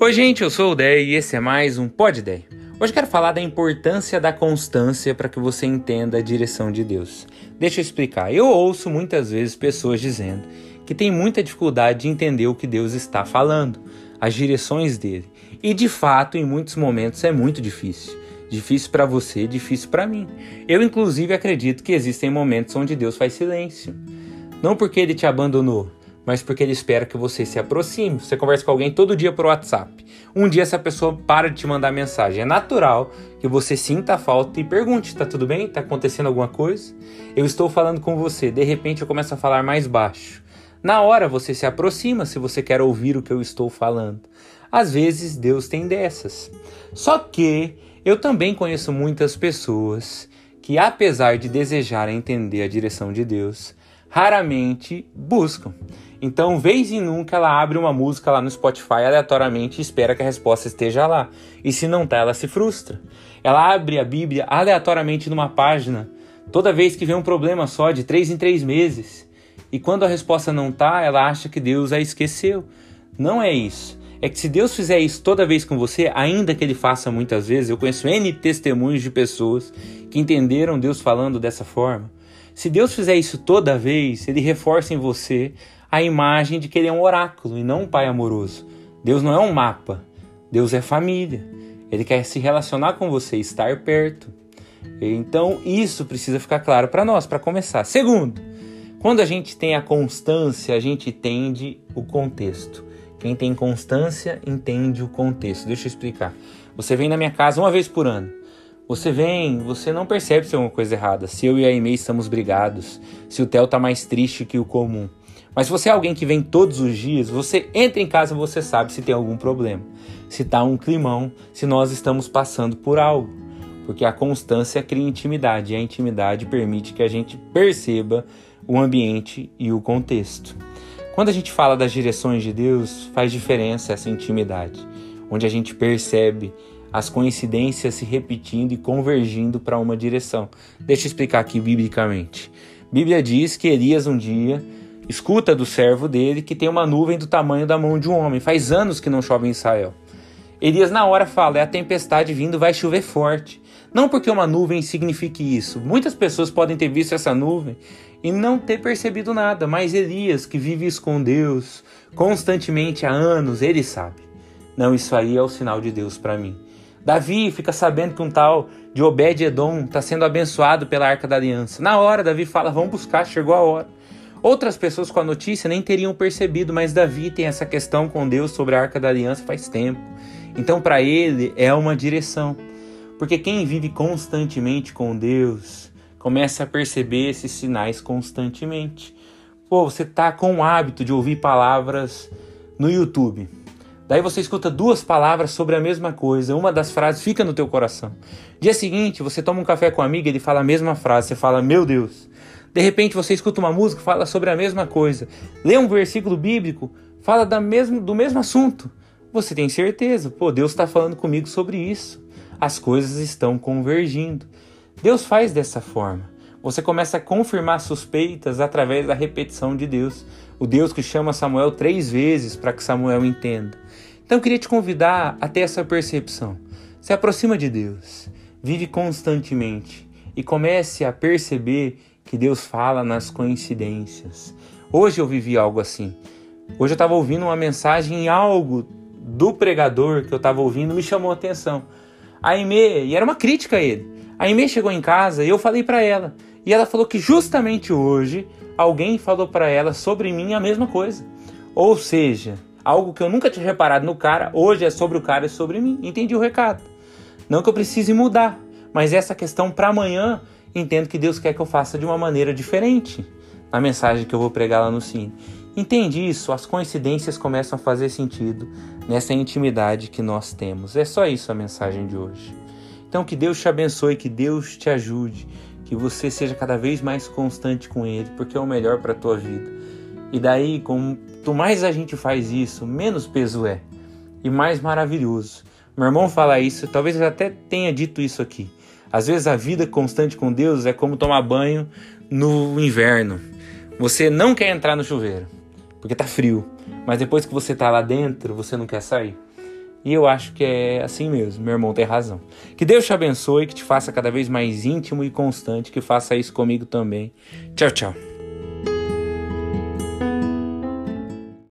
Oi, gente, eu sou o Dé e esse é mais um Pod Dé. Hoje quero falar da importância da constância para que você entenda a direção de Deus. Deixa eu explicar. Eu ouço muitas vezes pessoas dizendo que tem muita dificuldade de entender o que Deus está falando, as direções dele. E de fato, em muitos momentos é muito difícil. Difícil para você, difícil para mim. Eu inclusive acredito que existem momentos onde Deus faz silêncio. Não porque ele te abandonou, mas porque ele espera que você se aproxime. Você conversa com alguém todo dia por WhatsApp. Um dia essa pessoa para de te mandar mensagem. É natural que você sinta a falta e pergunte: tá tudo bem? Tá acontecendo alguma coisa? Eu estou falando com você. De repente eu começo a falar mais baixo. Na hora você se aproxima se você quer ouvir o que eu estou falando. Às vezes Deus tem dessas. Só que eu também conheço muitas pessoas que, apesar de desejarem entender a direção de Deus, raramente buscam. Então, vez em nunca, ela abre uma música lá no Spotify aleatoriamente e espera que a resposta esteja lá. E se não tá, ela se frustra. Ela abre a Bíblia aleatoriamente numa página, toda vez que vem um problema só, de três em três meses. E quando a resposta não tá, ela acha que Deus a esqueceu. Não é isso. É que se Deus fizer isso toda vez com você, ainda que ele faça muitas vezes, eu conheço N testemunhos de pessoas que entenderam Deus falando dessa forma. Se Deus fizer isso toda vez, ele reforça em você a imagem de que ele é um oráculo e não um pai amoroso. Deus não é um mapa. Deus é família. Ele quer se relacionar com você, estar perto. Então, isso precisa ficar claro para nós, para começar. Segundo, quando a gente tem a constância, a gente entende o contexto. Quem tem constância entende o contexto. Deixa eu explicar. Você vem na minha casa uma vez por ano. Você vem, você não percebe se é uma coisa errada. Se eu e a Aimee estamos brigados, se o Theo tá mais triste que o comum. Mas se você é alguém que vem todos os dias, você entra em casa e você sabe se tem algum problema, se está um climão, se nós estamos passando por algo. Porque a constância cria intimidade e a intimidade permite que a gente perceba o ambiente e o contexto. Quando a gente fala das direções de Deus, faz diferença essa intimidade, onde a gente percebe as coincidências se repetindo e convergindo para uma direção. Deixa eu explicar aqui biblicamente. Bíblia diz que Elias um dia escuta do servo dele que tem uma nuvem do tamanho da mão de um homem. Faz anos que não chove em Israel. Elias na hora fala: é a tempestade vindo, vai chover forte. Não porque uma nuvem signifique isso. Muitas pessoas podem ter visto essa nuvem e não ter percebido nada, mas Elias, que vive isso com Deus constantemente há anos, ele sabe. Não, isso aí é o sinal de Deus para mim. Davi fica sabendo que um tal de Obed-Edom está sendo abençoado pela Arca da Aliança. Na hora, Davi fala: vamos buscar, chegou a hora. Outras pessoas com a notícia nem teriam percebido, mas Davi tem essa questão com Deus sobre a Arca da Aliança faz tempo. Então, para ele, é uma direção. Porque quem vive constantemente com Deus começa a perceber esses sinais constantemente. Pô, você tá com o hábito de ouvir palavras no YouTube. Daí você escuta duas palavras sobre a mesma coisa, uma das frases fica no teu coração. Dia seguinte, você toma um café com um amigo, ele fala a mesma frase, você fala: "Meu Deus". De repente você escuta uma música, fala sobre a mesma coisa. Lê um versículo bíblico, fala da mesmo, do mesmo assunto. Você tem certeza, pô, Deus está falando comigo sobre isso. As coisas estão convergindo. Deus faz dessa forma. Você começa a confirmar suspeitas através da repetição de Deus. O Deus que chama Samuel três vezes para que Samuel entenda. Então eu queria te convidar a ter essa percepção. Se aproxima de Deus, vive constantemente e comece a perceber que Deus fala nas coincidências. Hoje eu vivi algo assim. Hoje eu estava ouvindo uma mensagem em algo do pregador que eu estava ouvindo me chamou a atenção. A Aimee, e era uma crítica a ele. A Aimee chegou em casa e eu falei para ela. E ela falou que justamente hoje alguém falou para ela sobre mim a mesma coisa. Ou seja, algo que eu nunca tinha reparado no cara, hoje é sobre o cara e sobre mim. Entendi o recado. Não que eu precise mudar, mas essa questão para amanhã entendo que Deus quer que eu faça de uma maneira diferente na mensagem que eu vou pregar lá no Cine. Entende isso? As coincidências começam a fazer sentido nessa intimidade que nós temos. É só isso a mensagem de hoje. Então que Deus te abençoe, que Deus te ajude, que você seja cada vez mais constante com Ele, porque é o melhor para a tua vida. E daí, quanto mais a gente faz isso, menos peso é e mais maravilhoso. Meu irmão fala isso, talvez eu até tenha dito isso aqui. Às vezes a vida constante com Deus é como tomar banho no inverno. Você não quer entrar no chuveiro, porque tá frio, mas depois que você tá lá dentro, você não quer sair. E eu acho que é assim mesmo, meu irmão tem razão. Que Deus te abençoe, que te faça cada vez mais íntimo e constante, que faça isso comigo também. Tchau, tchau.